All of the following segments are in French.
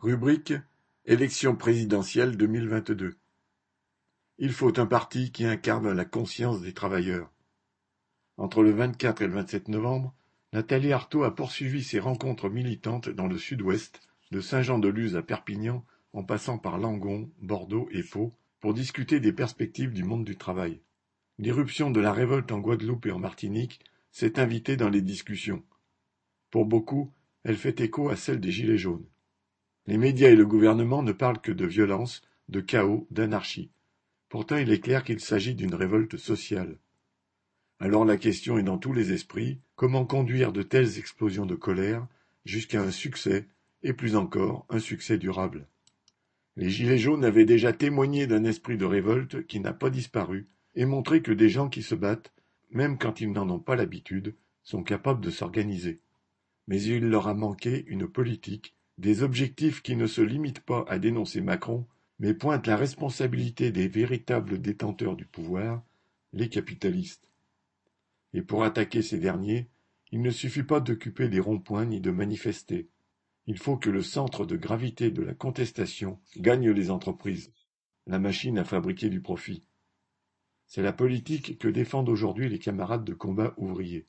Rubrique Élection présidentielle deux mille vingt-deux. Il faut un parti qui incarne la conscience des travailleurs. Entre le vingt-quatre et le vingt-sept novembre, Nathalie Arthaud a poursuivi ses rencontres militantes dans le sud-ouest, de Saint-Jean-de-Luz à Perpignan, en passant par Langon, Bordeaux et Pau, pour discuter des perspectives du monde du travail. L'irruption de la révolte en Guadeloupe et en Martinique s'est invitée dans les discussions. Pour beaucoup, elle fait écho à celle des Gilets jaunes. Les médias et le gouvernement ne parlent que de violence, de chaos, d'anarchie. Pourtant il est clair qu'il s'agit d'une révolte sociale. Alors la question est dans tous les esprits, comment conduire de telles explosions de colère jusqu'à un succès, et plus encore, un succès durable. Les Gilets jaunes avaient déjà témoigné d'un esprit de révolte qui n'a pas disparu, et montré que des gens qui se battent, même quand ils n'en ont pas l'habitude, sont capables de s'organiser. Mais il leur a manqué une politique des objectifs qui ne se limitent pas à dénoncer Macron, mais pointent la responsabilité des véritables détenteurs du pouvoir, les capitalistes. Et pour attaquer ces derniers, il ne suffit pas d'occuper des ronds-points ni de manifester. Il faut que le centre de gravité de la contestation gagne les entreprises, la machine à fabriquer du profit. C'est la politique que défendent aujourd'hui les camarades de combat ouvriers.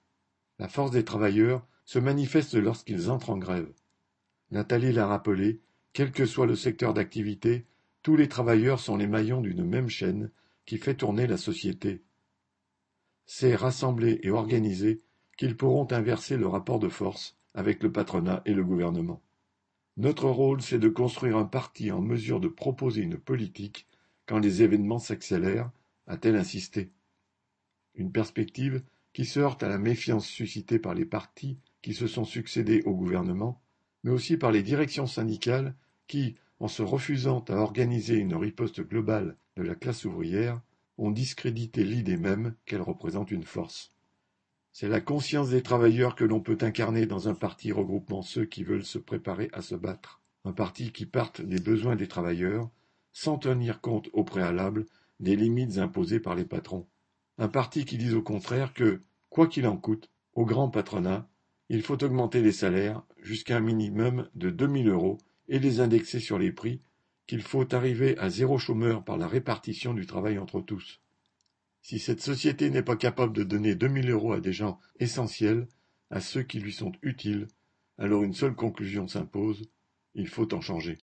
La force des travailleurs se manifeste lorsqu'ils entrent en grève. Nathalie l'a rappelé, quel que soit le secteur d'activité, tous les travailleurs sont les maillons d'une même chaîne qui fait tourner la société. C'est rassemblés et organisés qu'ils pourront inverser le rapport de force avec le patronat et le gouvernement. Notre rôle, c'est de construire un parti en mesure de proposer une politique quand les événements s'accélèrent, a-t-elle insisté. Une perspective qui se heurte à la méfiance suscitée par les partis qui se sont succédés au gouvernement mais aussi par les directions syndicales qui, en se refusant à organiser une riposte globale de la classe ouvrière, ont discrédité l'idée même qu'elle représente une force. C'est la conscience des travailleurs que l'on peut incarner dans un parti regroupant ceux qui veulent se préparer à se battre, un parti qui parte des besoins des travailleurs, sans tenir compte au préalable des limites imposées par les patrons. Un parti qui dise au contraire que, quoi qu'il en coûte, au grand patronat, il faut augmenter les salaires jusqu'à un minimum de deux mille euros et les indexer sur les prix, qu'il faut arriver à zéro chômeur par la répartition du travail entre tous. Si cette société n'est pas capable de donner deux mille euros à des gens essentiels, à ceux qui lui sont utiles, alors une seule conclusion s'impose, il faut en changer.